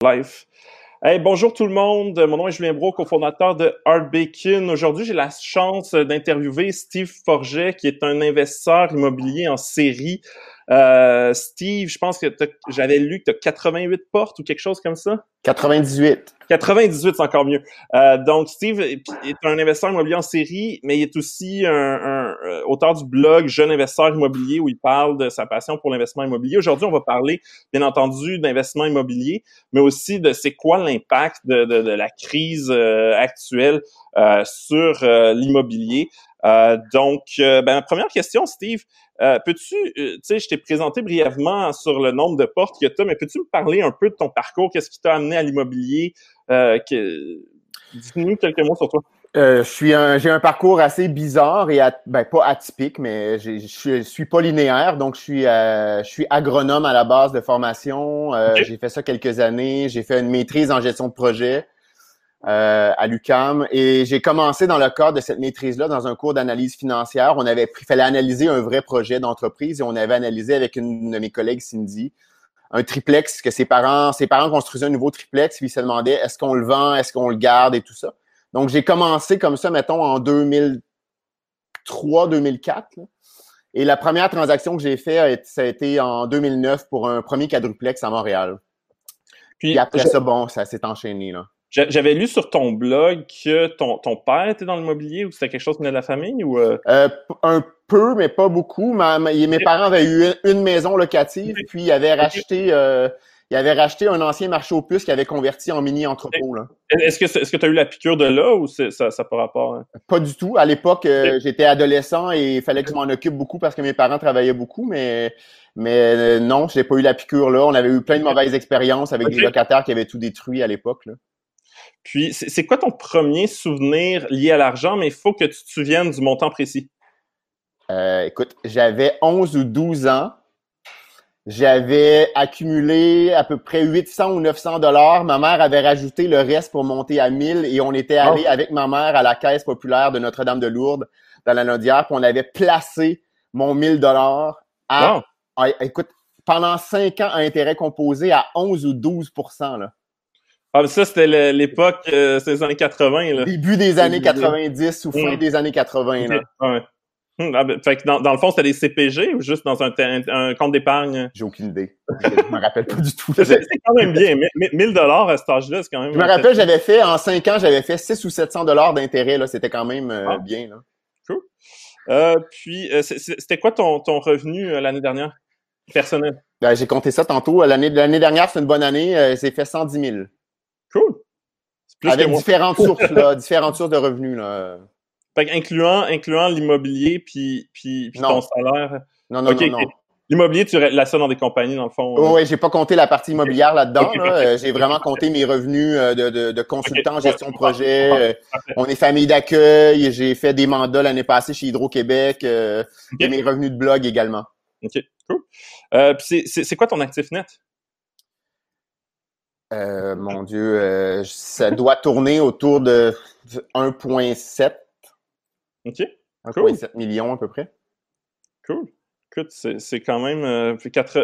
Life. Hey, bonjour tout le monde. Mon nom est Julien Bro, cofondateur de Art Bacon. Aujourd'hui, j'ai la chance d'interviewer Steve Forget, qui est un investisseur immobilier en série. Euh, Steve, je pense que j'avais lu que tu as 88 portes ou quelque chose comme ça? 98. 98, c'est encore mieux. Euh, donc, Steve est un investisseur immobilier en série, mais il est aussi un, un, euh, auteur du blog Jeune investisseur immobilier où il parle de sa passion pour l'investissement immobilier. Aujourd'hui, on va parler, bien entendu, d'investissement immobilier, mais aussi de c'est quoi l'impact de, de, de, la crise euh, actuelle euh, sur l'immobilier. donc, ben, première question, Steve. Euh, peux-tu, euh, tu sais, je t'ai présenté brièvement sur le nombre de portes que tu as, mais peux-tu me parler un peu de ton parcours? Qu'est-ce qui t'a amené à l'immobilier? Euh, Dis-nous quelques mots sur toi. Euh, je suis un, j'ai un parcours assez bizarre et ben, pas atypique, mais je suis, suis pas linéaire, donc je suis, je suis agronome à la base de formation. J'ai fait ça quelques années. J'ai fait une maîtrise en gestion de projet. Euh, à l'UCAM et j'ai commencé dans le cadre de cette maîtrise-là dans un cours d'analyse financière. On avait pris, fallait analyser un vrai projet d'entreprise et on avait analysé avec une de mes collègues, Cindy, un triplex que ses parents, ses parents construisaient un nouveau triplex puis ils se demandaient est-ce qu'on le vend, est-ce qu'on le garde? Et tout ça. Donc j'ai commencé comme ça, mettons en 2003, 2004. Et la première transaction que j'ai faite, ça a été en 2009 pour un premier quadruplex à Montréal. Puis, après ça, bon, ça s'est enchaîné là. J'avais lu sur ton blog que ton, ton père était dans l'immobilier ou c'était quelque chose qui venait de la famille ou euh? Euh, un peu mais pas beaucoup. mes parents avaient eu une, maison locative puis ils avaient racheté euh, ils avaient racheté un ancien marché aux puces qui avait converti en mini entrepôt là. Est-ce que est-ce que tu as eu la piqûre de là ou ça ça par rapport hein? Pas du tout. À l'époque j'étais adolescent et il fallait que je m'en occupe beaucoup parce que mes parents travaillaient beaucoup mais mais non, j'ai pas eu la piqûre là. On avait eu plein de mauvaises expériences avec des locataires qui avaient tout détruit à l'époque là. Puis, c'est quoi ton premier souvenir lié à l'argent, mais il faut que tu te souviennes du montant précis? Euh, écoute, j'avais 11 ou 12 ans. J'avais accumulé à peu près 800 ou 900 dollars. Ma mère avait rajouté le reste pour monter à 1000 et on était allé oh. avec ma mère à la caisse populaire de Notre-Dame-de-Lourdes dans la Nodière puis on avait placé mon 1000 dollars à, écoute, pendant 5 ans à intérêt composé à 11 ou 12% là. Ah, ça, c'était l'époque, euh, c'est les années 80, là. Début des années 90 ou fin des années 80, là. Ouais. Hum, ah, ben, fait que dans, dans, le fond, c'était des CPG ou juste dans un, un, compte d'épargne? J'ai aucune idée. Je, me rappelle pas du tout. C'est quand même bien. 1000 dollars à cet âge-là, c'est quand même... Je me rappelle, j'avais fait, en 5 ans, j'avais fait 6 ou 700 dollars d'intérêt, là. C'était quand même euh, ah. bien, là. Cool. Euh, puis, euh, c'était quoi ton, ton revenu l'année dernière, personnel? Ben, j'ai compté ça tantôt. L'année dernière, c'est une bonne année. c'est fait 110 000. Cool. Plus Avec différentes sources, là, différentes sources de revenus, là. Fait incluant, incluant l'immobilier puis, puis, puis ton salaire. Non, non, non, non. L'immobilier, tu la ça dans des compagnies, dans le fond. Oh, oui, j'ai pas compté la partie immobilière là-dedans. Euh, j'ai vraiment compté mes revenus euh, de, de, de consultant en gestion de projet. Euh, on est famille d'accueil. J'ai fait des mandats l'année passée chez Hydro-Québec. et mes revenus de blog également. OK, cool. Euh, c'est quoi ton actif net? Euh, mon Dieu, euh, ça doit tourner autour de 1,7. OK. 1,7 millions à peu près. Cool. Écoute, c'est quand même euh,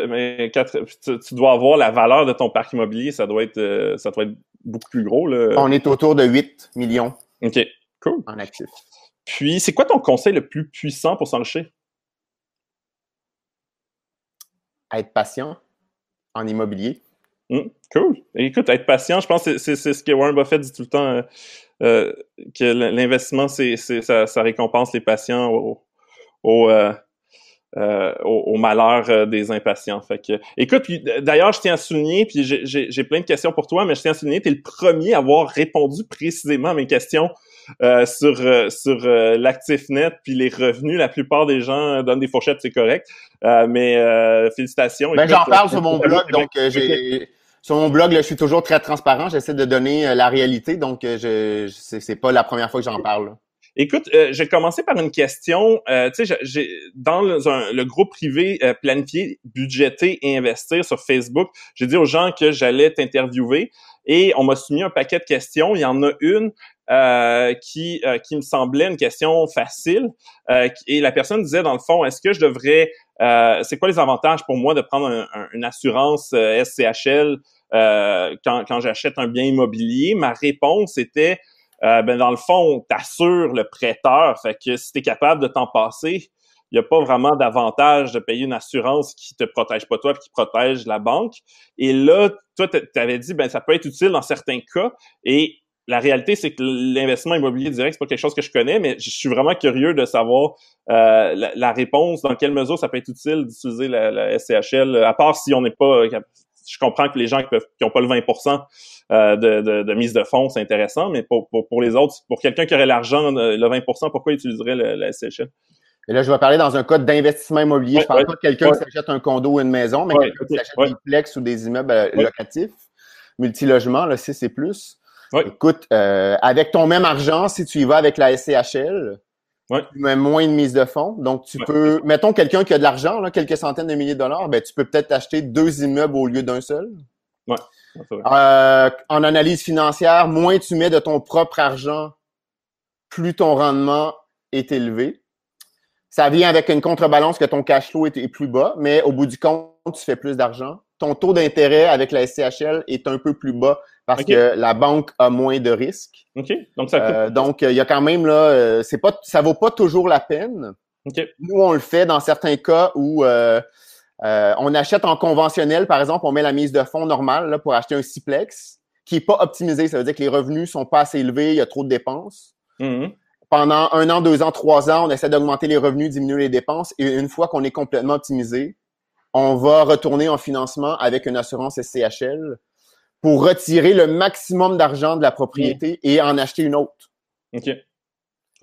mais tu, dois avoir la valeur de ton parc immobilier, ça doit être ça doit être beaucoup plus gros. Là. On est autour de 8 millions. OK. Cool. En actif. Puis, c'est quoi ton conseil le plus puissant pour s'enrichir? Être patient en immobilier. Mmh, cool. Écoute, être patient, je pense que c'est ce que Warren Buffett dit tout le temps, euh, euh que l'investissement, c'est ça, ça, récompense les patients au, euh, malheur des impatients. Fait que, écoute, d'ailleurs, je tiens à souligner, puis j'ai plein de questions pour toi, mais je tiens à souligner, tu es le premier à avoir répondu précisément à mes questions euh, sur sur l'actif net puis les revenus. La plupart des gens donnent des fourchettes, c'est correct. mais félicitations. Ben, j'en parle sur mon blog, donc j'ai sur mon blog, je suis toujours très transparent. J'essaie de donner euh, la réalité, donc euh, je, c'est pas la première fois que j'en parle. Écoute, euh, je vais commencer par une question. Euh, tu sais, j'ai dans le, groupe privé planifier, budgéter et investir sur Facebook, j'ai dit aux gens que j'allais t'interviewer et on m'a soumis un paquet de questions. Il y en a une euh, qui euh, qui me semblait une question facile. Euh, et la personne disait dans le fond, est-ce que je devrais, c'est quoi les avantages pour moi de prendre une assurance SCHL quand, quand j'achète un bien immobilier? Ma réponse était, ben dans le fond, t'assures le prêteur, fait que si t'es capable de t'en passer, il n'y a pas vraiment d'avantage de payer une assurance qui te protège pas toi, qui protège la banque. Et là, toi, tu avais dit, ben ça peut être utile dans certains cas. Et la réalité, c'est que l'investissement immobilier direct, c'est pas quelque chose que je connais, mais je suis vraiment curieux de savoir euh, la, réponse, dans quelle mesure ça peut être utile d'utiliser la, la, SCHL, à part si on n'est pas... Je comprends que les gens qui peuvent qui ont pas le 20 euh, de, de, de, mise de fonds, c'est intéressant, mais pour, pour, les autres, pour quelqu'un qui aurait l'argent, euh, le 20% pourquoi il utiliserait la, SCHL? Et là, je vais parler dans un cas d'investissement immobilier. je parle pas de quelqu'un qui s'achète un condo ou une maison, mais quelqu'un qui s'achète des plex ou des immeubles locatifs, multilogements, là, c'est plus. Écoute, euh, avec ton même argent, si tu y vas avec la SCHL, tu mets moins de mise de fonds. Donc, tu peux, mettons quelqu'un qui a de l'argent, quelques centaines de milliers de dollars, ben, tu peux peut-être acheter deux immeubles au lieu d'un seul. Ouais. Euh, en analyse financière, moins tu mets de ton propre argent, plus ton rendement est élevé. Ça vient avec une contrebalance que ton cash flow est, est plus bas, mais au bout du compte, tu fais plus d'argent. Ton taux d'intérêt avec la SCHL est un peu plus bas parce que la banque a moins de risques. OK. Donc, ça euh, donc, il y a quand même là, euh, c'est pas, ça vaut pas toujours la peine. OK. Nous, on le fait dans certains cas où euh, on achète en conventionnel, par exemple, on met la mise de fonds normale là, pour acheter un Ciplex qui est pas optimisé. Ça veut dire que les revenus sont pas assez élevés, il y a trop de dépenses. Mm-hmm. Pendant un an, deux ans, trois ans, on essaie d'augmenter les revenus, diminuer les dépenses. Et une fois qu'on est complètement optimisé, on va retourner en financement avec une assurance SCHL pour retirer le maximum d'argent de la propriété et en acheter une autre. OK.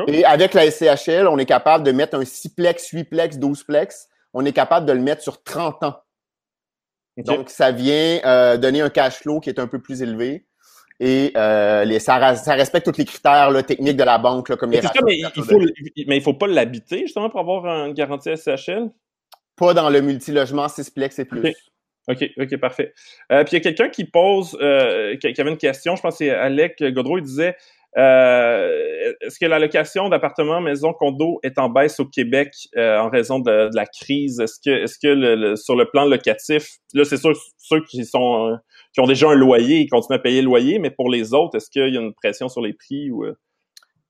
Et avec la SCHL, on est capable de mettre un 6plex, 8plex, 12plex. On est capable de le mettre sur 30 ans. Donc, ça vient euh, donner un cash flow qui est un peu plus élevé. Et euh, les, ça, respecte tous les critères là, techniques de la banque, comme les mais, il faut, mais il faut pas l'habiter, justement, pour avoir une garantie SCHL? Pas dans le multilogement 6plex et plus. OK, OK, parfait. Euh, puis il y a quelqu'un qui pose, euh, qui, avait une question, je pense que c'est Alec Godreau, il disait euh, est-ce que la location d'appartements, maisons, condos est en baisse au Québec en raison de, la crise? Est-ce que, est-ce que le, sur le plan locatif, là c'est sûr ceux qui sont qui ont déjà un loyer, ils continuent à payer le loyer, mais pour les autres, est-ce qu'il y a une pression sur les prix ou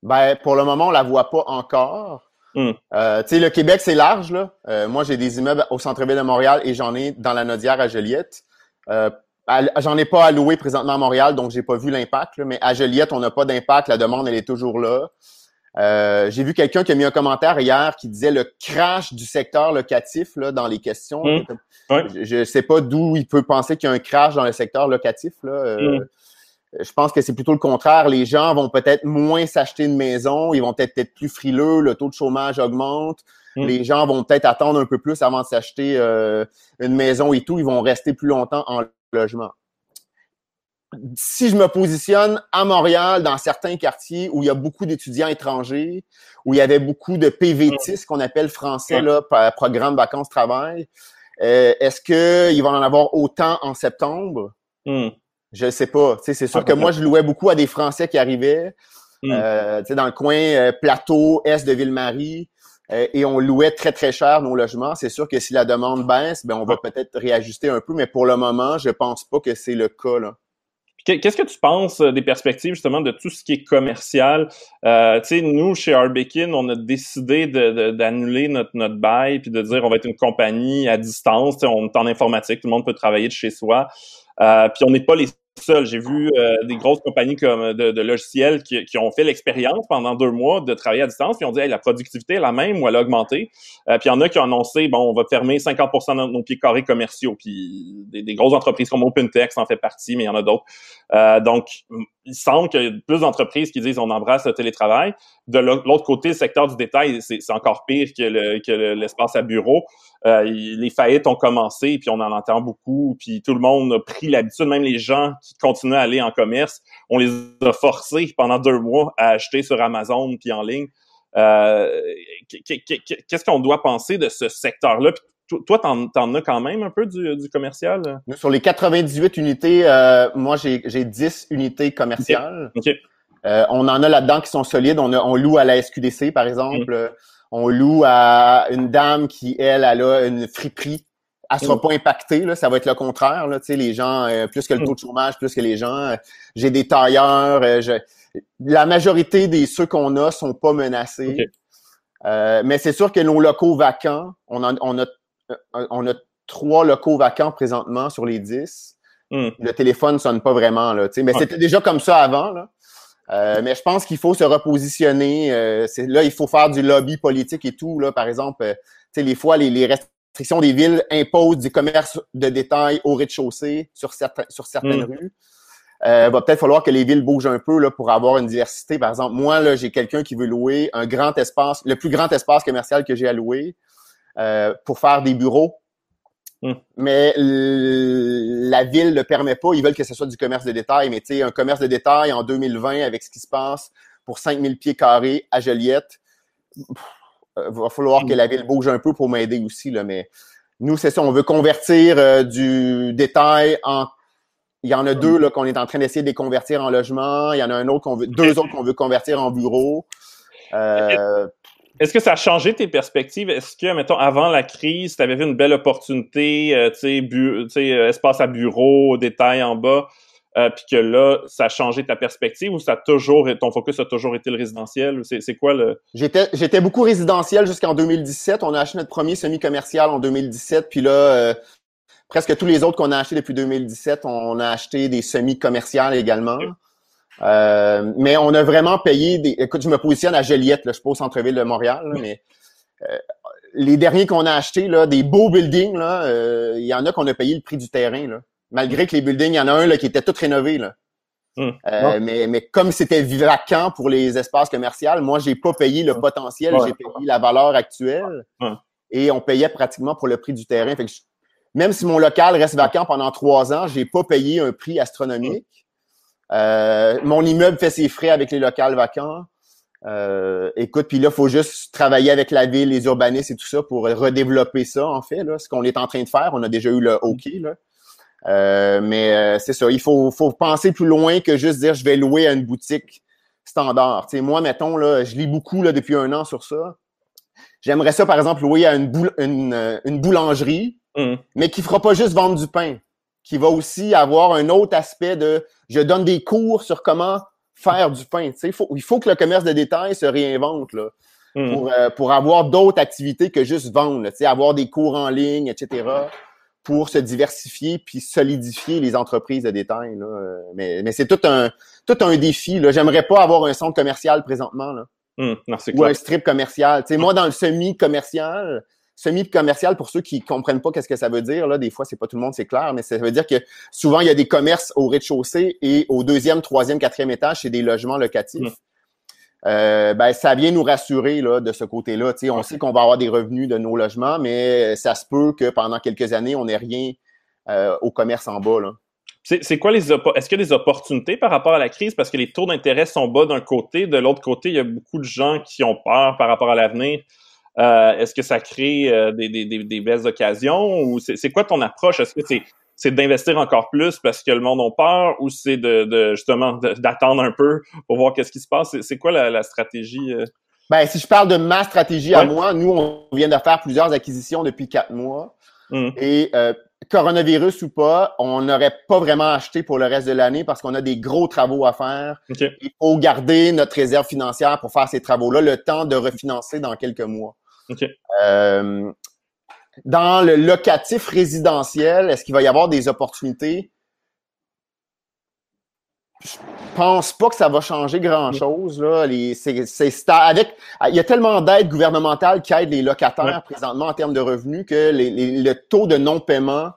Ben pour le moment, on la voit pas encore. Hmm. Euh, tu sais, le Québec, c'est large. Là. Euh, moi, j'ai des immeubles au centre-ville de Montréal et j'en ai dans la Nodière à Joliette. Euh, j'en ai pas à louer présentement à Montréal, donc j'ai pas vu l'impact. Mais à Joliette, on n'a pas d'impact. La demande, elle est toujours là. j'ai vu quelqu'un qui a mis un commentaire hier qui disait le crash du secteur locatif là, dans les questions. Hmm. Je, ne sais pas d'où il peut penser qu'il y a un crash dans le secteur locatif. Là. Hmm. Je pense que c'est plutôt le contraire. Les gens vont peut-être moins s'acheter une maison, ils vont peut-être être plus frileux, le taux de chômage augmente. Mm. Les gens vont peut-être attendre un peu plus avant de s'acheter euh, une maison et tout. Ils vont rester plus longtemps en logement. Si je me positionne à Montréal, dans certains quartiers où il y a beaucoup d'étudiants étrangers, où il y avait beaucoup de PVT, ce qu'on appelle français, là, programme vacances-travail, euh, est-ce qu'il va en avoir autant en septembre? Mm. Je sais pas. C'est sûr ah, que moi, je louais beaucoup à des Français qui arrivaient hmm. euh, dans le coin euh, plateau, est de Ville-Marie, euh, et on louait très, très cher nos logements. C'est sûr que si la demande baisse, ben on va peut-être réajuster un peu, mais pour le moment, je pense pas que c'est le cas. Là. Qu'est-ce que tu penses euh, des perspectives justement de tout ce qui est commercial? Euh, tu sais, nous, chez Arbekin, on a décidé d'annuler de, notre, notre bail puis de dire on va être une compagnie à distance. on est en informatique, tout le monde peut travailler de chez soi. Euh, puis on n'est pas les seul. J'ai vu euh, des grosses compagnies comme de, logiciels qui, ont fait l'expérience pendant deux mois de travailler à distance, puis ont dit la productivité est la même ou elle a augmenté. Euh, puis il y en a qui ont annoncé bon, on va fermer 50% de nos pieds carrés commerciaux. Puis des, grosses entreprises comme OpenText en fait partie, mais il y en a d'autres. Euh, donc il semble qu'il y a plus d'entreprises qui disent on embrasse le télétravail. De l'autre côté, le secteur du détail, c'est encore pire que l'espace à bureau. Euh, les faillites ont commencé, puis on en entend beaucoup, puis tout le monde a pris l'habitude, même les gens qui continuent à aller en commerce, on les a forcés pendant deux mois à acheter sur Amazon puis en ligne. Euh, qu'est-ce qu'on doit penser de ce secteur-là? Toi, t'en, en as quand même un peu du, commercial? Sur les 98 unités, euh, moi, j'ai, 10 unités commerciales. Euh, on en a là-dedans qui sont solides. On, on loue à la SQDC, par exemple. Mm. On loue à une dame qui, elle, elle a une friperie. Elle sera pas impactée, là. ça va être le contraire. Là. Les gens, euh, plus que le taux de chômage, plus que les gens. J'ai des tailleurs. La majorité des ceux qu'on a sont pas menacés. mais c'est sûr que nos locaux vacants, on, on, a, on a trois locaux vacants présentement sur les dix. Hmm. Le téléphone ne sonne pas vraiment. Là, mais c'était déjà comme ça avant. Là. Euh, mais je pense qu'il faut se repositionner. Euh, là, il faut faire du lobby politique et tout. Là, par exemple, euh, les fois, les, restrictions des villes imposent du commerce de détail au rez-de-chaussée sur, sur certaines hmm. rues. Euh, va peut-être falloir que les villes bougent un peu là, pour avoir une diversité. Par exemple, moi, là, j'ai quelqu'un qui veut louer un grand espace, le plus grand espace commercial que j'ai à louer pour faire des bureaux Hmm. Mais la ville ne le permet pas. Ils veulent que ce soit du commerce de détail. Mais tu sais, un commerce de détail en 2020 avec ce qui se passe pour 5000 pieds carrés à Joliette, il euh, va falloir que la ville bouge un peu pour m'aider aussi. Là, mais nous, c'est ça. On veut convertir euh, du détail en il y en a deux là qu'on est en train d'essayer de les convertir en logement. Il y en a un autre qu'on veut, deux autres qu'on veut convertir en bureau. Euh, est-ce que ça a changé tes perspectives? Est-ce que, mettons, avant la crise, tu avais vu une belle opportunité, euh, tu sais, espace à bureau, détail en bas, euh, puis que là, ça a changé ta perspective ou ça a toujours, ton focus a toujours été le résidentiel? C'est quoi le... J'étais, j'étais beaucoup résidentiel jusqu'en 2017. On a acheté notre premier semi-commercial en 2017, puis là, presque tous les autres qu'on a achetés depuis 2017, on a acheté des semi-commerciales également. Euh, mais on a vraiment payé des. Écoute, je me positionne à Joliette, là, je suis pas au centre-ville de Montréal, mais euh, les derniers qu'on a achetés, là, des beaux buildings, là, euh, il y en a qu'on a payé le prix du terrain. Là. Malgré que les buildings, il y en a un là, qui était tout rénové. Là. Hum. mais, mais comme c'était vacant pour les espaces commerciaux, moi, j'ai pas payé le potentiel, j'ai payé la valeur actuelle. Et on payait pratiquement pour le prix du terrain. Fait que même si mon local reste vacant pendant trois ans, j'ai pas payé un prix astronomique. Euh, mon immeuble fait ses frais avec les locales vacants. Euh, écoute, puis là, il faut juste travailler avec la ville, les urbanistes et tout ça pour redévelopper ça, en fait, là, ce qu'on est en train de faire. On a déjà eu le OK, là. Euh, mais c'est ça, il faut, faut penser plus loin que juste dire je vais louer à une boutique standard. sais, moi, mettons, là, je lis beaucoup là, depuis un an sur ça. J'aimerais ça, par exemple, louer à une, une, boulangerie, mmh. mais qui fera pas juste vendre du pain qui va aussi avoir un autre aspect de je donne des cours sur comment faire du pain. Il faut, il faut que le commerce de détail se réinvente là, hmm. pour, euh, pour avoir d'autres activités que juste vendre, là, avoir des cours en ligne, etc., pour se diversifier puis solidifier les entreprises de détail. Là. Mais, mais c'est tout un, tout un défi. Là. J'aimerais pas avoir un centre commercial présentement. Là. Hmm. ou un strip commercial. sais, moi, dans le semi-commercial, semi-commercial, pour ceux qui comprennent pas qu'est-ce que ça veut dire, là, des fois, c'est pas tout le monde, c'est clair, mais ça veut dire que souvent, il y a des commerces au rez-de-chaussée et au deuxième, troisième, quatrième étage, c'est des logements locatifs. Mm. Euh, ben, ça vient nous rassurer là, de ce côté-là. On sait qu'on va avoir des revenus de nos logements, mais ça se peut que pendant quelques années, on n'ait rien euh, au commerce en bas. Là. C'est quoi les est-ce qu'il y a des opportunités par rapport à la crise? Parce que les taux d'intérêt sont bas d'un côté, de l'autre côté, il y a beaucoup de gens qui ont peur par rapport à l'avenir. Euh, est-ce que ça crée euh, des, des, des, belles occasions ou c'est quoi ton approche? Est-ce que c'est c'est d'investir encore plus parce que le monde a peur ou c'est de, de, justement d'attendre un peu pour voir qu'est-ce qui se passe? C'est quoi la, la stratégie? Euh? Ben, si je parle de ma stratégie à moi, nous, on vient de faire plusieurs acquisitions depuis quatre mois. Mmh. Et coronavirus ou pas, on n'aurait pas vraiment acheté pour le reste de l'année parce qu'on a des gros travaux à faire. Il faut garder notre réserve financière pour faire ces travaux-là, le temps de refinancer dans quelques mois. Euh, dans le locatif résidentiel, est-ce qu'il va y avoir des opportunités? Je pense pas que ça va changer grand-chose. Là. avec, il y a tellement d'aides gouvernementales qui aident les locataires présentement en termes de revenus que le taux de non-paiement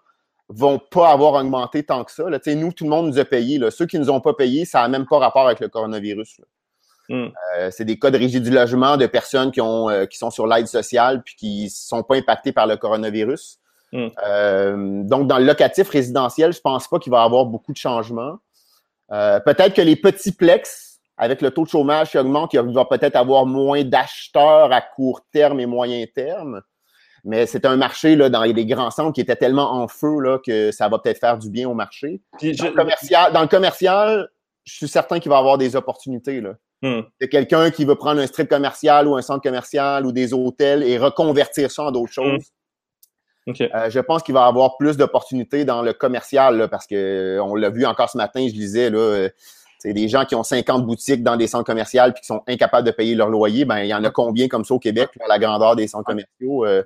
vont pas avoir augmenté tant que ça. Là. Nous, tout le monde nous a payé. Là. Ceux qui nous ont pas payé, ça n'a même pas rapport avec le coronavirus. Hmm. Euh, c'est des cas de régie du logement de personnes qui, ont, euh, qui sont sur l'aide sociale puis qui sont pas impactées par le coronavirus. Hmm. Euh, donc, dans le locatif résidentiel, je pense pas qu'il va y avoir beaucoup de changements. peut-être que les petits plex, avec le taux de chômage qui augmente, il va peut-être avoir moins d'acheteurs à court terme et moyen terme. Mais c'est un marché là, dans les grands centres qui était tellement en feu là, que ça va peut-être faire du bien au marché. dans, le commercial, dans le commercial, je suis certain qu'il va y avoir des opportunités. Là. Hmm. De quelqu'un qui veut prendre un strip commercial ou un centre commercial ou des hôtels et reconvertir ça en d'autres Hmm. choses. Euh, je pense qu'il va y avoir plus d'opportunités dans le commercial là, parce que euh, on l'a vu encore ce matin, je lisais là, euh, c'est des gens qui ont 50 boutiques dans des centres commerciaux puis qui sont incapables de payer leur loyer. Ben il y en a combien comme ça au Québec pour la grandeur des centres commerciaux euh,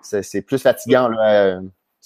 c'est c'est plus fatigant là.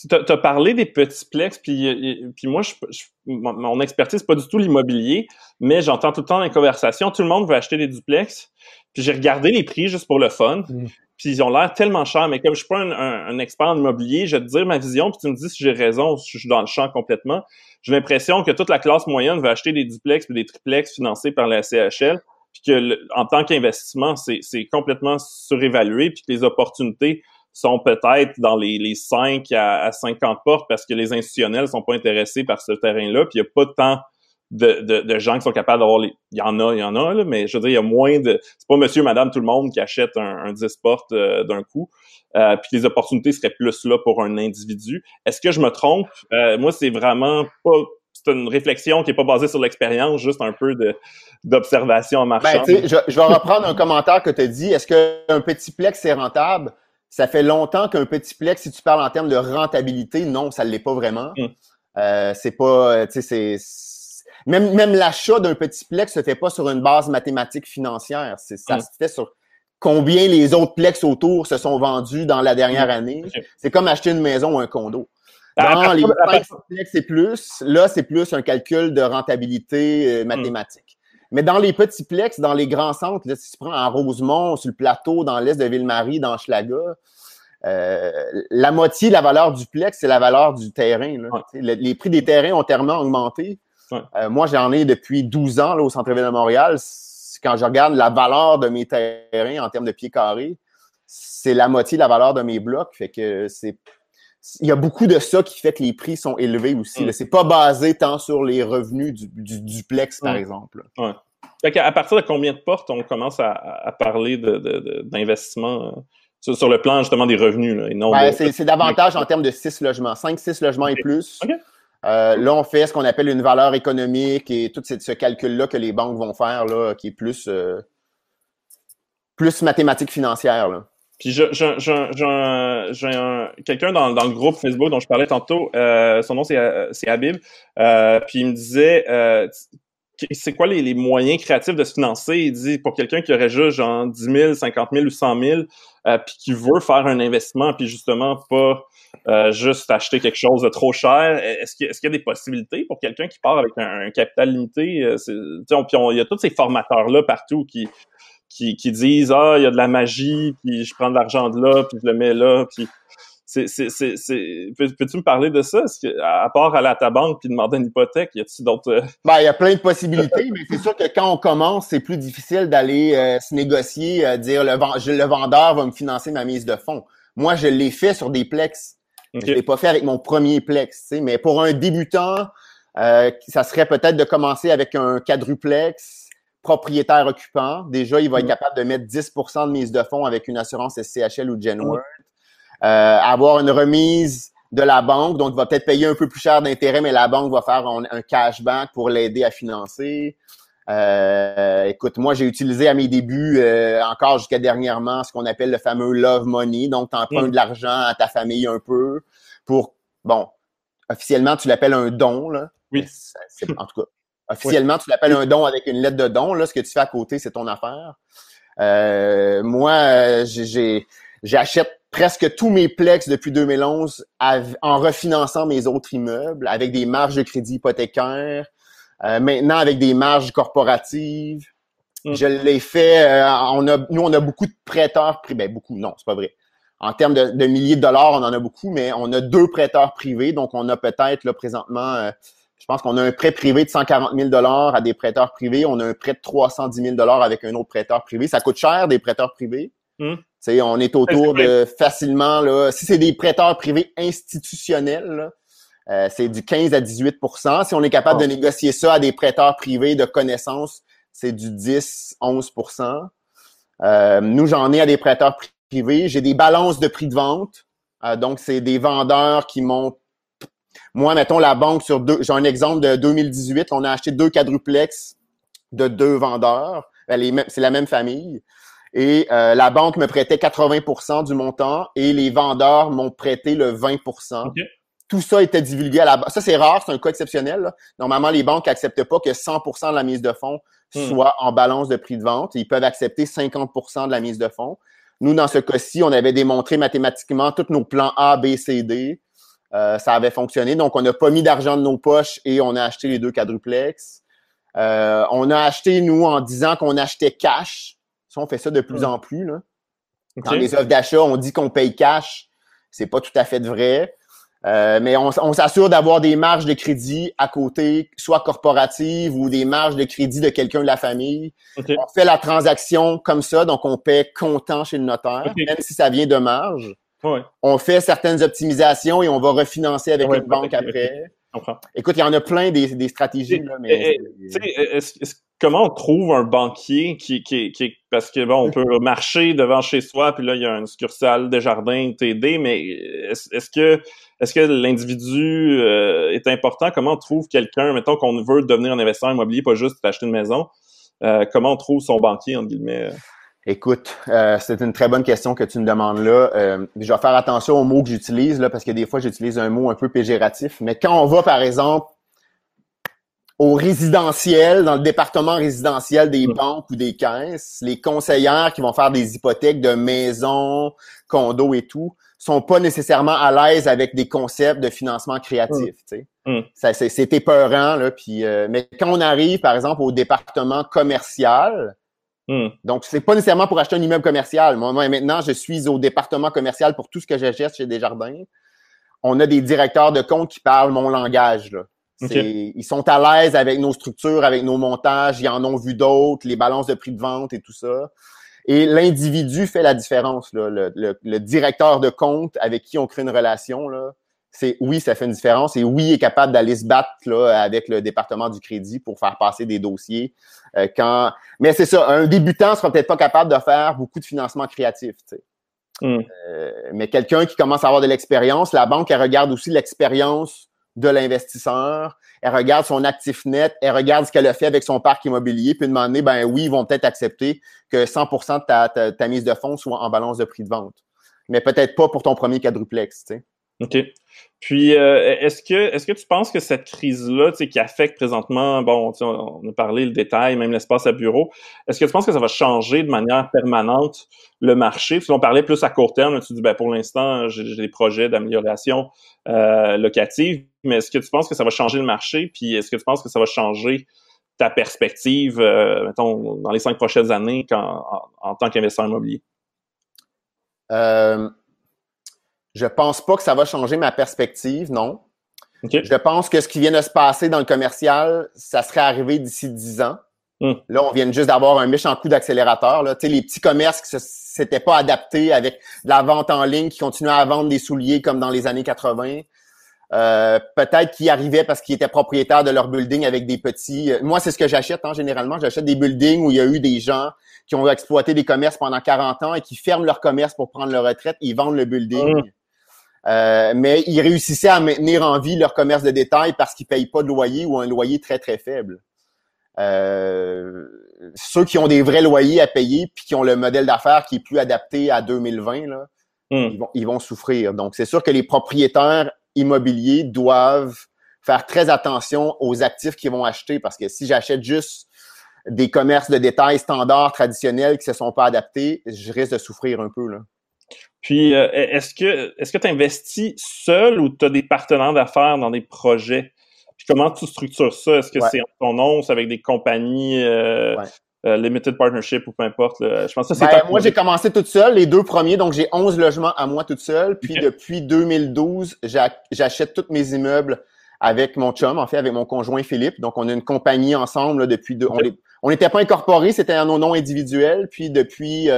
Tu as, parlé des petits plex, puis, euh, puis moi, je, je- mon, mon expertise, pas du tout l'immobilier, mais j'entends tout le temps dans les conversations, tout le monde veut acheter des duplex. Puis j'ai regardé les prix juste pour le fun, Mm. puis ils ont l'air tellement chers. Mais comme je suis pas un, un- un expert en immobilier, je vais te dire ma vision, puis tu me dis si j'ai raison, si je suis dans le champ complètement. J'ai l'impression que toute la classe moyenne veut acheter des duplex puis des triplex financés par la CHL, puis que le- en tant qu'investissement, c'est c'est complètement surévalué, puis que les opportunités sont peut-être dans les, les 5 à, à 50 portes parce que les institutionnels sont pas intéressés par ce terrain-là, puis il y a pas tant de, de, de gens qui sont capables d'avoir les... Il y en a, il y en a, là, mais je veux dire, il y a moins de... C'est pas monsieur, madame, tout le monde qui achète un, un 10 portes euh, d'un coup. Euh, puis les opportunités seraient plus là pour un individu. Est-ce que je me trompe? Euh, moi, c'est vraiment pas... C'est une réflexion qui est pas basée sur l'expérience, juste un peu de d'observation en marchant. Ben, tu sais, je, je vais reprendre un commentaire que tu as dit. Est-ce qu'un petit plex c'est rentable? Ça fait longtemps qu'un petit plex, si tu parles en termes de rentabilité, non, ça ne l'est pas vraiment. Mm. Euh, c'est pas, euh, tu sais, c'est même même l'achat d'un petit plex se fait pas sur une base mathématique financière. Ça Mm. se fait sur combien les autres plex autour se sont vendus dans la dernière année. Ok. C'est comme acheter une maison ou un condo. À Dans les plex et plus, là, c'est plus un calcul de rentabilité euh, mathématique. Mais dans les petits plex, dans les grands centres, là, si tu prends en Rosemont, sur le plateau, dans l'est de Ville-Marie, dans Schlaga, euh, la moitié de la valeur du plex, c'est la valeur du terrain. là. Ouais. Tu sais, le- les prix des terrains ont tellement augmenté. Ouais. Euh, moi, j'en ai depuis 12 ans là, au centre-ville de Montréal. Quand je regarde la valeur de mes terrains en termes de pieds carrés, c'est la moitié de la valeur de mes blocs. Fait que c'est il y a beaucoup de ça qui fait que les prix sont élevés aussi. Mm. là. C'est pas basé tant sur les revenus du, du duplex, par Mm. exemple. Fait à partir de combien de portes on commence à, à parler de, de- de- d'investissement euh, sur, sur le plan justement des revenus là, et non Ouais, de- c'est, davantage en termes de 6 logements. 5, 6 logements et plus. Euh, là, on fait ce qu'on appelle une valeur économique et tout ce, ce calcul-là que les banques vont faire, là, qui est plus, euh, plus mathématique financière. Là. Puis j'ai un- j'ai un- quelqu'un dans, dans le groupe Facebook dont je parlais tantôt, euh, son nom c'est euh, Habib, euh, puis il me disait euh, c'est quoi les, les moyens créatifs de se financer? Il dit pour quelqu'un qui aurait juste genre 10 000, 50 000 ou 100 000, euh, puis qui veut faire un investissement, puis justement pas euh, juste acheter quelque chose de trop cher, est-ce qu'il est-ce qu'il y a des possibilités pour quelqu'un qui part avec un, un capital limité? Il y a tous ces formateurs-là partout qui qui, qui disent ah il y a de la magie puis je prends de l'argent de là puis je le mets là puis c'est c'est c'est c'est peux, peux-tu me parler de ça? Est-ce que, à part aller à ta banque puis demander une hypothèque y a-t-il d'autres euh, Ben, il y a plein de possibilités, mais c'est sûr que quand on commence, c'est plus difficile d'aller euh, se négocier, euh, dire le, vendeur va me financer ma mise de fonds. Moi, je l'ai fait sur des plex. ok. Je l'ai pas fait avec mon premier plex, tu sais, mais pour un débutant, euh, ça serait peut-être de commencer avec un quadruplex propriétaire occupant. Déjà, il va être Mm. capable de mettre 10 de mise de fonds avec une assurance SCHL ou Genworth. Euh, avoir une remise de la banque, donc il va peut-être payer un peu plus cher d'intérêt, mais la banque va faire un, un cashback pour l'aider à financer. Euh, écoute, moi, j'ai utilisé à mes débuts, euh, encore jusqu'à dernièrement, ce qu'on appelle le fameux love money. Donc, tu empruntes Mm. de l'argent à ta famille un peu pour, bon, officiellement, tu l'appelles un don, là. Oui. En tout cas, officiellement, tu l'appelles un don avec une lettre de don. Là, ce que tu fais à côté, c'est ton affaire. Euh, moi, euh, j'ai- j'achète presque tous mes plex depuis 2011 av- en refinançant mes autres immeubles avec des marges de crédit hypothécaires. Euh, maintenant, avec des marges corporatives. Mm. Je l'ai fait. euh, on a, nous, on a beaucoup de prêteurs privés. Ben, beaucoup, non, c'est pas vrai. En termes de, de milliers de dollars, on en a beaucoup, mais on a deux prêteurs privés. Donc, on a peut-être là présentement, euh, je pense qu'on a un prêt privé de 140 000 dollars à des prêteurs privés. On a un prêt de 310 000 dollars avec un autre prêteur privé. Ça coûte cher des prêteurs privés. Mm. Sais, on est autour de facilement là. Si c'est des prêteurs privés institutionnels, euh, c'est du 15 à 18% Si on est capable Oh. de négocier ça à des prêteurs privés de connaissance, c'est du 10-11% euh, Nous, j'en ai à des prêteurs privés. J'ai des balances de prix de vente. Euh, donc, c'est des vendeurs qui m'ont moi, mettons la banque sur deux, j'ai un exemple de 2018, on a acheté deux quadruplex de deux vendeurs. C'est la même famille. Et euh, la banque me prêtait 80% du montant et les vendeurs m'ont prêté le 20% Tout ça était divulgué à la banque. Ça, c'est rare, c'est un cas exceptionnel. Normalement, les banques n'acceptent pas que 100% de la mise de fonds hmm. soit en balance de prix de vente. Ils peuvent accepter 50% de la mise de fonds. Nous, dans ce cas-ci, on avait démontré mathématiquement tous nos plans A, B, C, D. Euh, ça avait fonctionné. Donc, on n'a pas mis d'argent de nos poches et on a acheté les deux quadruplex. Euh, on a acheté, nous, en disant qu'on achetait cash. Ça, on fait ça de plus en plus. Là. Dans les offres d'achat, on dit qu'on paye cash. C'est pas tout à fait vrai. Euh, mais on, s'assure d'avoir des marges de crédit à côté, soit corporatives ou des marges de crédit de quelqu'un de la famille. On fait la transaction comme ça, donc on paie comptant chez le notaire, même si ça vient de marge. On fait certaines optimisations et on va refinancer avec une banque après. Écoute, il y en a plein des, stratégies. Là, mais comment on trouve un banquier qui, qui, qui parce que bon, on peut marcher devant chez soi, puis là il y a une succursale de jardin TD, mais est-ce que est-ce que l'individu euh, est important? Comment on trouve quelqu'un, mettons qu'on veut devenir un investisseur immobilier, pas juste acheter une maison, euh, comment on trouve son banquier entre guillemets? Écoute, euh, c'est une très bonne question que tu me demandes là. Euh, je vais faire attention aux mots que j'utilise là, parce que des fois j'utilise un mot un peu péjoratif. Mais quand on va, par exemple, au résidentiel, dans le département résidentiel des banques ou des caisses, les conseillères qui vont faire des hypothèques de maisons, condos et tout, sont pas nécessairement à l'aise avec des concepts de financement créatif. Tu sais. C'est épeurant, là. Puis, euh, mais quand on arrive, par exemple, au département commercial, Hmm. Donc, c'est pas nécessairement pour acheter un immeuble commercial. Moi, maintenant, je suis au département commercial pour tout ce que j'achète chez Desjardins. On a des directeurs de compte qui parlent mon langage. Là. Ils sont à l'aise avec nos structures, avec nos montages. Ils en ont vu d'autres, les balances de prix de vente et tout ça. Et l'individu fait la différence. Là. Le, le, directeur de compte avec qui on crée une relation, là, c'est oui, ça fait une différence et oui, il est capable d'aller se battre là, avec le département du crédit pour faire passer des dossiers. Euh, quand... Mais c'est ça, un débutant sera peut-être pas capable de faire beaucoup de financement créatif. Hmm. Euh, mais quelqu'un qui commence à avoir de l'expérience, la banque, elle regarde aussi l'expérience de l'investisseur, elle regarde son actif net, elle regarde ce qu'elle a fait avec son parc immobilier, puis demander, ben oui, ils vont peut-être accepter que 100% de ta, ta, ta, mise de fonds soit en balance de prix de vente. Mais peut-être pas pour ton premier quadruplex, tu sais. OK. Puis, euh, est-ce que est-ce que tu penses que cette crise-là, tu sais, qui affecte présentement, bon, on a parlé le détail, même l'espace à bureau, est-ce que tu penses que ça va changer de manière permanente le marché? Parce qu'on parlait plus à court terme, tu dis, ben, pour l'instant, j'ai des projets d'amélioration euh, locative, mais est-ce que tu penses que ça va changer le marché? Puis, est-ce que tu penses que ça va changer ta perspective, euh, mettons, dans les cinq prochaines années en, en, tant qu'investisseur immobilier? Euh je pense pas que ça va changer ma perspective, non. Je pense que ce qui vient de se passer dans le commercial, ça serait arrivé d'ici dix ans. Hmm. Là, on vient juste d'avoir un méchant coup d'accélérateur. Là. les petits commerces qui s'étaient pas adaptés avec la vente en ligne, qui continuaient à vendre des souliers comme dans les années 80. Euh, peut-être qu'ils arrivaient parce qu'ils étaient propriétaires de leur building avec des petits. Euh, moi, c'est ce que j'achète hein, généralement. J'achète des buildings où il y a eu des gens qui ont exploité des commerces pendant 40 ans et qui ferment leur commerce pour prendre leur retraite. Ils vendent le building. Hmm. Euh, mais ils réussissaient à maintenir en vie leur commerce de détail parce qu'ils payent pas de loyer ou un loyer très, très faible. Euh, ceux qui ont des vrais loyers à payer puis qui ont le modèle d'affaires qui est plus adapté à 2020, là, hmm. ils, vont, ils vont souffrir. Donc, c'est sûr que les propriétaires immobiliers doivent faire très attention aux actifs qu'ils vont acheter parce que si j'achète juste des commerces de détail standards traditionnels qui se sont pas adaptés, je risque de souffrir un peu. Là. Puis, euh, est-ce que est-ce que tu investis seul ou tu as des partenaires d'affaires dans des projets? Puis comment tu structures ça? Est-ce que c'est en ton nom, c'est avec des compagnies euh, euh, limited partnership ou peu importe? Je pense que c'est ben, Moi, j'ai commencé toute seule, les deux premiers, donc j'ai 11 logements à moi toute seule. Puis depuis 2012, j'achète tous mes immeubles avec mon chum, en fait, avec mon conjoint Philippe. Donc, on a une compagnie ensemble depuis deux. On n'était pas incorporés, c'était un nom individuel. Puis depuis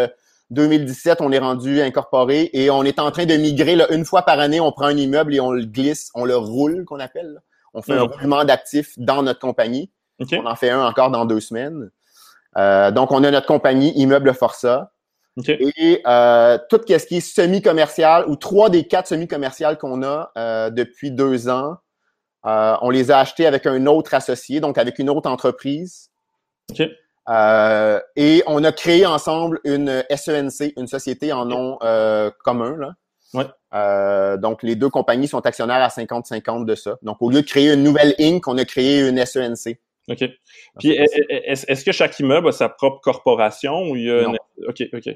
2017, on est rendu incorporé et on est en train de migrer. Là, une fois par année, on prend un immeuble et on le glisse, on le roule, qu'on appelle. On fait un mm. roulement d'actifs dans notre compagnie. On en fait un encore dans deux semaines. Euh, donc, on a notre compagnie Immeuble Força. Et euh, tout ce qui est semi-commercial, ou trois des quatre semi-commerciales qu'on a euh, depuis deux ans, Euh, on les a achetés avec un autre associé, donc avec une autre entreprise. Euh, et on a créé ensemble une SENC, une société en nom euh, commun. Là. Ouais. Euh, donc, les deux compagnies sont actionnaires à 50-50 de ça. Donc, au lieu de créer une nouvelle Inc., on a créé une SENC. OK. Puis, est-ce que chaque immeuble a sa propre corporation ou il y a Non. OK, OK.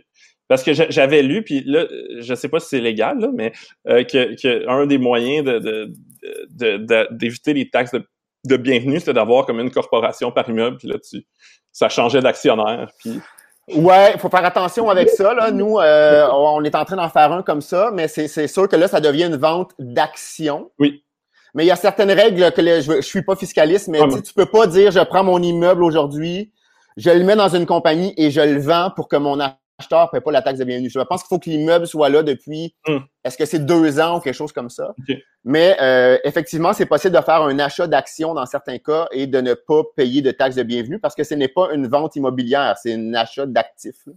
Parce que j'a- j'avais lu, puis là, je sais pas si c'est légal, là, mais euh, que, que un des moyens de, de, de- de- d'éviter les taxes de, de bienvenue, c'était d'avoir comme une corporation par immeuble, puis là, tu, ça changeait d'actionnaire. Puis, Ouais, il faut faire attention avec ça. Là. Nous, euh, on est en train d'en faire un comme ça, mais c'est c'est sûr que là, ça devient une vente d'actions. Oui. Mais il y a certaines règles que le- je, je suis pas fiscaliste, mais Ah, tu peux pas dire je prends mon immeuble aujourd'hui, je le mets dans une compagnie et je le vends pour que mon acheteur ne paie pas la taxe de bienvenue. Je pense qu'il faut que l'immeuble soit là depuis Hmm. est-ce que c'est deux ans ou quelque chose comme ça? Mais euh, effectivement, c'est possible de faire un achat d'actions dans certains cas et de ne pas payer de taxe de bienvenue parce que ce n'est pas une vente immobilière, c'est un achat d'actifs.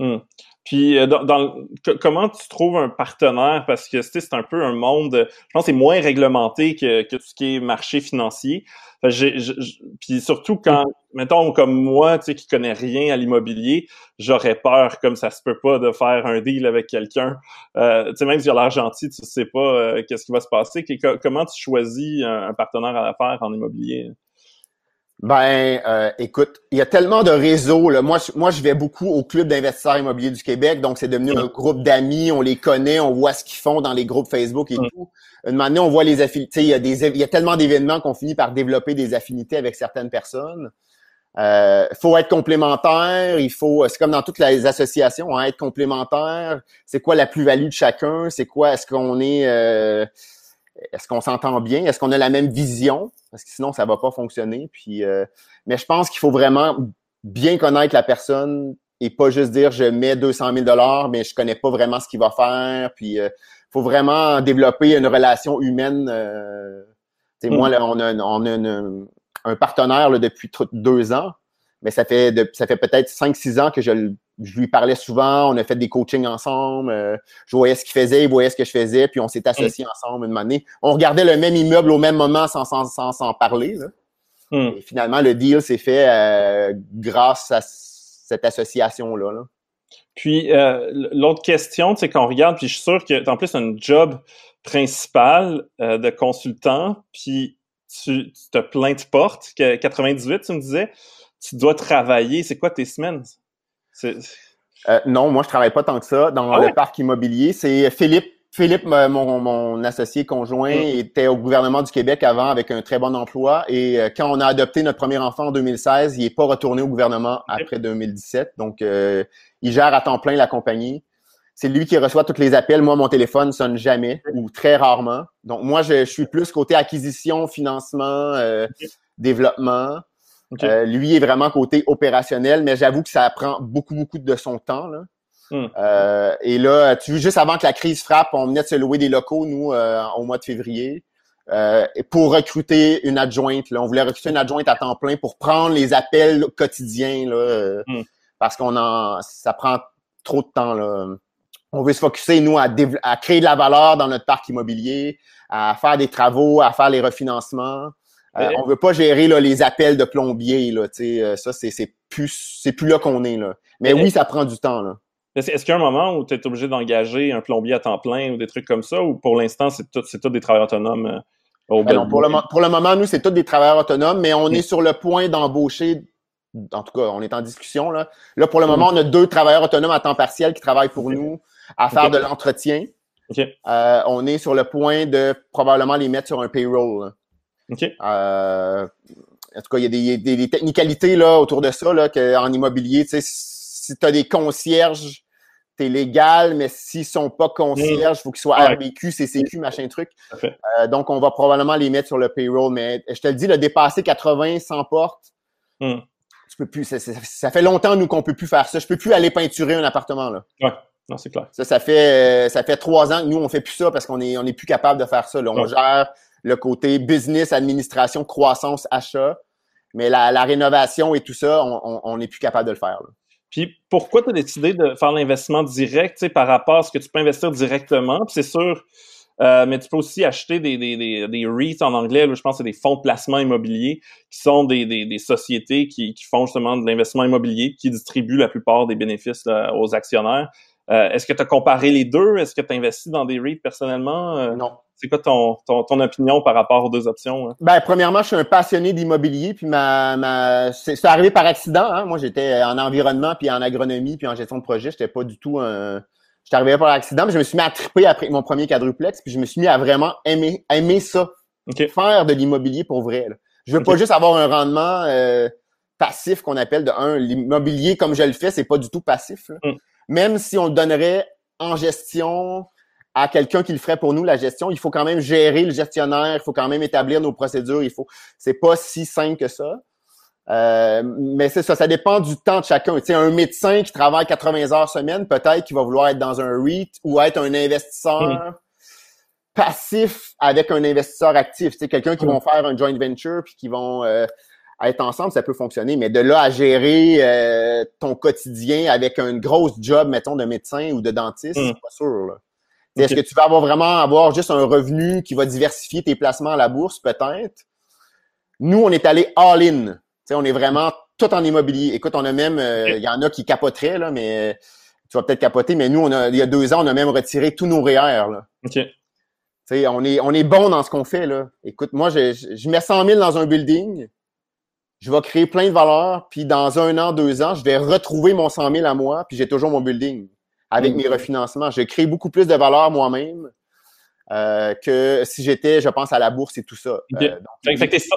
Hum. Puis, euh, dans, comment tu trouves un partenaire? Parce que c'est un peu un monde, euh, je pense c'est moins réglementé que, que tout ce qui est marché financier. Puis surtout quand, mettons, comme moi, tu sais, qui connais rien à l'immobilier, j'aurais peur, comme ça se peut pas, de faire un deal avec quelqu'un. Euh, tu sais, même si j'ai l'air gentil, tu sais pas euh, qu'est-ce qui va se passer. Comment tu choisis un, un partenaire à l'affaire en immobilier? Ben, euh, écoute, il y a tellement de réseaux. Là. Moi, je, moi, je vais beaucoup au Club d'investisseurs immobiliers du Québec, donc c'est devenu un groupe d'amis. On les connaît, on voit ce qu'ils font dans les groupes Facebook et Mm. tout. Une moment donné, on voit les affinités. Il y a des, il y a tellement d'événements qu'on finit par développer des affinités avec certaines personnes. Euh, faut être complémentaire. Il faut, c'est comme dans toutes les associations, hein, être complémentaire. C'est quoi la plus-value de chacun? C'est quoi Est-ce qu'on est, euh, est-ce qu'on s'entend bien? Est-ce qu'on a la même vision? Parce que sinon, ça va pas fonctionner. Puis, euh, mais je pense qu'il faut vraiment bien connaître la personne et pas juste dire je mets 200 000 dollars, mais je connais pas vraiment ce qu'il va faire. Puis, euh, faut vraiment développer une relation humaine. Euh, sais, Mm. Moi, là, on a, on a une- un partenaire là, depuis deux ans, mais ça fait de- ça fait peut-être cinq, six ans que je, le- je lui parlais souvent. On a fait des coachings ensemble. euh, je voyais ce qu'il faisait, il voyait ce que je faisais, puis on s'est associés ensemble une année. On regardait le même immeuble au même moment sans sans, sans, sans parler. Là. Hum. Et finalement, le deal s'est fait euh, grâce à cette association-là. là. Puis euh, l'autre question, c'est qu'on regarde, puis je suis sûr que en plus un job principal euh, de consultant, puis tu, tu te plein de portes, que 98, tu me disais, tu dois travailler. C'est quoi tes semaines? Euh, non, moi, je travaille pas tant que ça dans Ah le parc immobilier. C'est Philippe. Philippe, mon, mon associé conjoint, Mm. était au gouvernement du Québec avant avec un très bon emploi. Et euh, quand on a adopté notre premier enfant en 2016, il est pas retourné au gouvernement après 2017. Donc, euh, il gère à temps plein la compagnie. C'est lui qui reçoit tous les appels. Moi, mon téléphone sonne jamais ou très rarement. Donc, moi, je, je suis plus côté acquisition, financement, euh, développement. Euh, lui est vraiment côté opérationnel, mais j'avoue que ça prend beaucoup, beaucoup de son temps. Là. Hmm. Euh, et là, tu vois, juste avant que la crise frappe, on venait de se louer des locaux, nous, euh, au mois de février, euh, pour recruter une adjointe. Là. On voulait recruter une adjointe à temps plein pour prendre les appels quotidiens, là, Hmm. parce qu'on en, ça prend trop de temps. Là. On veut se focuser, nous, à créer de la valeur dans notre parc immobilier, à faire des travaux, à faire les refinancements. Euh, on veut pas gérer là, les appels de plombiers, là, tu sais, euh, ça, c'est, c'est plus, c'est plus là qu'on est, là. Mais oui, ça prend du temps, là. Est-ce qu'il y a un moment où tu es obligé d'engager un plombier à temps plein ou des trucs comme ça, ou pour l'instant, c'est tout, c'est tout des travailleurs autonomes euh, au Ben non, pour, le, pour le moment, nous, c'est tous des travailleurs autonomes, mais on est sur le point d'embaucher, en tout cas, on est en discussion, là. Là, pour le moment, on a deux travailleurs autonomes à temps partiel qui travaillent pour nous à faire de l'entretien. OK. Euh, on est sur le point de probablement les mettre sur un payroll. Euh, en tout cas, il y a des, technicalités là, autour de ça, là, que, en immobilier. Tu sais, si tu as des concierges, tu es légal, mais s'ils sont pas concierges, il faut qu'ils soient. RBQ, CCQ, machin truc. Euh, donc, on va probablement les mettre sur le payroll. Mais je te le dis, le dépasser 80, 100 portes, Hmm. tu peux plus. Ça, ça- ça fait longtemps, nous, qu'on peut plus faire ça. Je peux plus aller peinturer un appartement. Là. Ouais. Non, c'est clair. Ça, ça fait, euh, ça fait trois ans que nous, on fait plus ça parce qu'on est, on est plus capable de faire ça. Là. On Ouais. gère le côté business, administration, croissance, achat. Mais la, rénovation et tout ça, on- n'est plus capable de le faire. Puis pourquoi tu as décidé de faire l'investissement direct par rapport à ce que tu peux investir directement? C'est sûr, Euh, mais tu peux aussi acheter des, des, REITs en anglais, je pense que c'est des fonds de placement immobilier, qui sont des, sociétés qui, qui font justement de l'investissement immobilier, qui distribuent la plupart des bénéfices aux actionnaires. Euh, Est-ce que tu as comparé les deux? Est-ce que tu as investi dans des REITs personnellement? Euh, non. C'est quoi ton, ton, ton, opinion par rapport aux deux options? Hein? Ben, premièrement, je suis un passionné d'immobilier, puis ma, ma c'est arrivé par accident. Hein? Moi, j'étais en environnement, puis en agronomie, puis en gestion de projet. J'étais pas du tout un. J'étais arrivé par accident, mais je me suis mis à triper après mon premier quadruplex, puis je me suis mis à vraiment aimer, aimer ça. Faire de l'immobilier pour vrai. Là. Je veux pas juste avoir un rendement euh, passif qu'on appelle de un. L'immobilier, comme je le fais, c'est pas du tout passif. Là. Mm. Même si on le donnerait en gestion, à quelqu'un qui le ferait pour nous la gestion. Il faut quand même gérer le gestionnaire, il faut quand même établir nos procédures. Il faut, c'est pas si simple que ça. Euh, mais c'est ça, ça dépend du temps de chacun. Tu sais, un médecin qui travaille 80 heures semaine, peut-être qu'il va vouloir être dans un REIT ou être un investisseur mm. passif avec un investisseur actif. Tu sais, quelqu'un qui mm. vont faire un joint venture puis qui vont euh, être ensemble, ça peut fonctionner. Mais de là à gérer euh, ton quotidien avec un grosse job, mettons, de médecin ou de dentiste, mm. c'est pas sûr. Là. Est-ce que tu vas avoir vraiment avoir juste un revenu qui va diversifier tes placements à la bourse, peut-être? Nous, on est allé all-in. On est vraiment tout en immobilier. Écoute, on a même, euh, il y en a qui capoteraient, là, mais tu vas peut-être capoter, mais nous, on a, il y a deux ans, on a même retiré tous nos REER. Là. OK. on est, on est bon dans ce qu'on fait. Là. Écoute, moi, je, je mets 100 000 dans un building, je vais créer plein de valeurs, puis dans un an, deux ans, je vais retrouver mon 100 000 à moi, puis j'ai toujours mon building avec mm. mes refinancements. Je crée beaucoup plus de valeur moi-même euh, que si j'étais, je pense, à la bourse et tout ça. Euh, donc, fait, ça.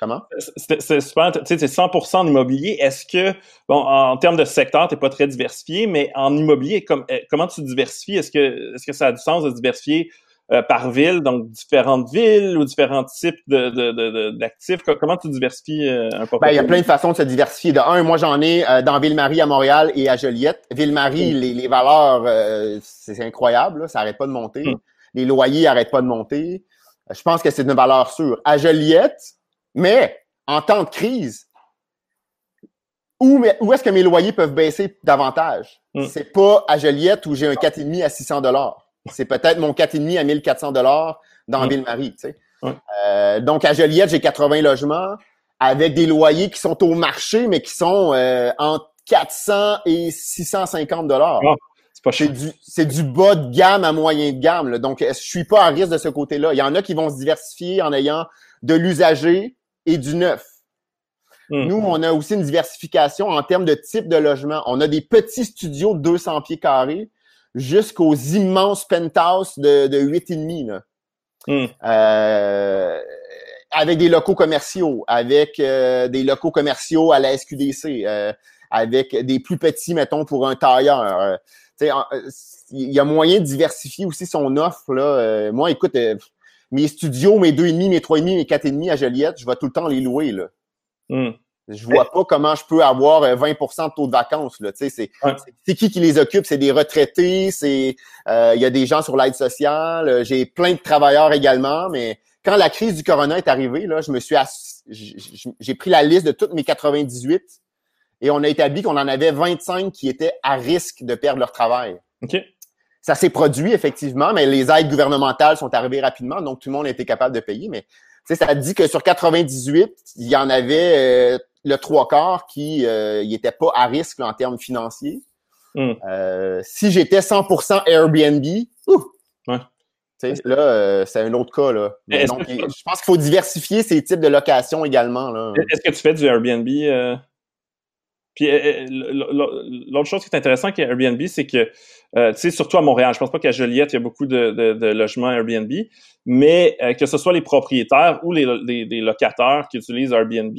Comment? C'est super, tu sais, c'est 100% en immobilier. Est-ce que, bon, en termes de secteur, t'es pas très diversifié, mais en immobilier, euh, comment tu diversifies? Est-ce que, est-ce que ça a du sens de diversifier euh, par ville, donc différentes villes ou différents types d'actifs? De, de, Comment tu diversifies euh, un portefeuille? Ben, il y a plein de façons de se diversifier. De un, moi j'en ai euh, dans Ville-Marie à Montréal et à Joliette. Ville-Marie, les, les, valeurs, c'est incroyable, ça arrête pas de monter. Hmm. Les loyers arrêtent pas de monter. Je pense que c'est une valeur sûre. À Joliette, mais en temps de crise, où, où est-ce que mes loyers peuvent baisser davantage? Hmm. C'est pas à Joliette où j'ai un 4,5 à 600 dollars c'est peut-être mon 4,5 à 1400 dollars dans Ville-Marie. Tu sais. Euh, donc, à Joliette, j'ai 80 logements avec des loyers qui sont au marché, mais qui sont euh, entre 400 et 650 dollars. Ah, c'est du, c'est du bas de gamme à moyen de gamme. Donc, je suis pas à risque de ce côté-là? Il y en a qui vont se diversifier en ayant de l'usager et du neuf. Hmm. Nous, on a aussi une diversification en termes de type de logement. On a des petits studios de 200 pieds carrés jusqu'aux immenses penthouses de, de 8,5. Là. Hmm. Euh, avec des locaux commerciaux, avec euh, des locaux commerciaux à la SQDC, euh, avec des plus petits, mettons, pour un tailleur. il y a moyen de diversifier aussi son offre. Là. moi, écoute, mes studios, mes 2,5, mes 3,5, mes 4,5 à Joliette, je vais tout le temps les louer. Là. Hmm. Je vois pas comment je peux avoir 20% euh, de taux de vacances. Là. C'est, c'est qui qui les occupe? C'est des retraités, c'est euh, il y a des gens sur l'aide sociale, euh, j'ai plein de travailleurs également, mais quand la crise du corona est arrivée, là, je me suis j'ai pris la liste de toutes mes 98 et on a établi qu'on en avait 25 qui étaient à risque de perdre leur travail. Ça s'est produit effectivement, mais les aides gouvernementales sont arrivées rapidement, donc tout le monde a été capable de payer. Mais ça dit que sur 98, il y en avait le trois quarts qui euh, pas à risque en termes financiers. Hmm. Euh, si j'étais 100% Airbnb, là, euh, c'est un autre cas. Là. je pense qu'il faut diversifier ces types de locations également. Est-ce que tu fais du Airbnb? Euh? Puis l'autre chose qui est intéressante avec Airbnb, c'est que, tu sais, surtout à Montréal, je pense pas qu'à Joliette, il y a beaucoup de, de, logements Airbnb, mais que ce soit les propriétaires ou les, les locataires qui utilisent Airbnb,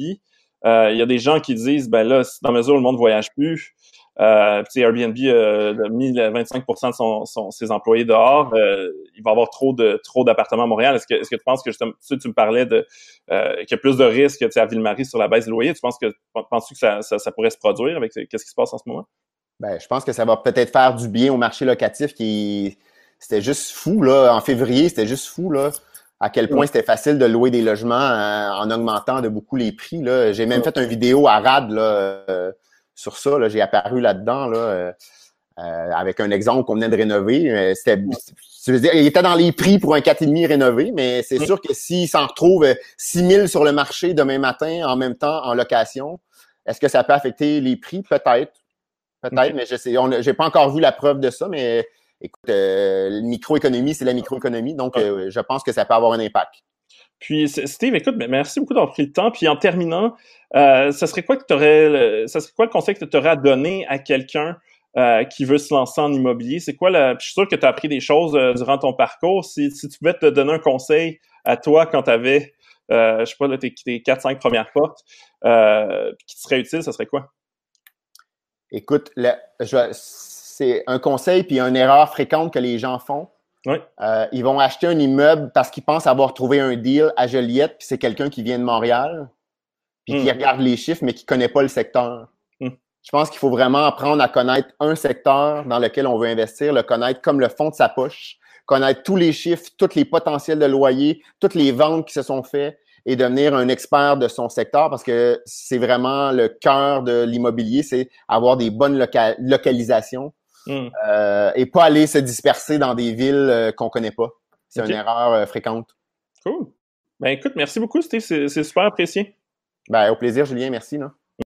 il y a des gens qui disent, ben là, dans mesure où le monde voyage plus, euh, Airbnb euh, a mis 25% de son, ses employés dehors. Euh, il va y avoir trop de trop d'appartements à Montréal. Est-ce que, est-ce que tu penses que tu, me parlais de euh, qu'il y a plus de risques à Ville-Marie sur la baisse des loyers? Tu penses que penses-tu que ça, ça, pourrait se produire avec qu'est-ce qui se passe en ce moment? Ben, je pense que ça va peut-être faire du bien au marché locatif qui c'était juste fou là. En février, c'était juste fou là à quel point c'était facile de louer des logements euh, en, augmentant de beaucoup les prix. Là. J'ai même fait une vidéo à RAD là, euh, sur ça. J'ai apparu là-dedans. Là, avec un exemple qu'on venait de rénover, c'était, dire, il était dans les prix pour un 4,5 rénové, mais c'est sûr que s'il s'en retrouve 6 000 sur le marché demain matin en même temps en location, est-ce que ça peut affecter les prix? Peut-être. Peut-être, mais je sais, j'ai pas encore vu la preuve de ça, mais écoute, euh, la microéconomie, c'est la microéconomie, donc euh, je pense que ça peut avoir un impact. Puis Steve, écoute, merci beaucoup d'avoir pris le temps. Puis en terminant, euh, ça serait quoi que tu aurais, ça serait quoi le conseil que tu aurais à donner à quelqu'un euh, qui veut se lancer en immobilier? C'est quoi la. je suis sûr que tu as appris des choses durant ton parcours. Si, si tu pouvais te donner un conseil à toi quand tu avais, je sais pas, là, tes, tes 4-5 premières portes, qui te serait utile, ça serait quoi? Écoute, c'est un conseil puis une erreur fréquente que les gens font. Euh, ils vont acheter un immeuble parce qu'ils pensent avoir trouvé un deal à Joliette, puis c'est quelqu'un qui vient de Montréal, puis qui hmm. regarde les chiffres, mais qui ne connaît pas le secteur. Hmm. Je pense qu'il faut vraiment apprendre à connaître un secteur dans lequel on veut investir, le connaître comme le fond de sa poche, connaître tous les chiffres, tous les potentiels de loyer, toutes les ventes qui se sont faites, et devenir un expert de son secteur parce que c'est vraiment le cœur de l'immobilier, c'est avoir des bonnes localisations hmm. euh, et pas aller se disperser dans des villes euh, qu'on connaît pas. C'est une erreur euh, fréquente. Cool. Ben écoute, merci beaucoup, Steve, c'est super apprécié. Ben, au plaisir, Julien, merci. Non?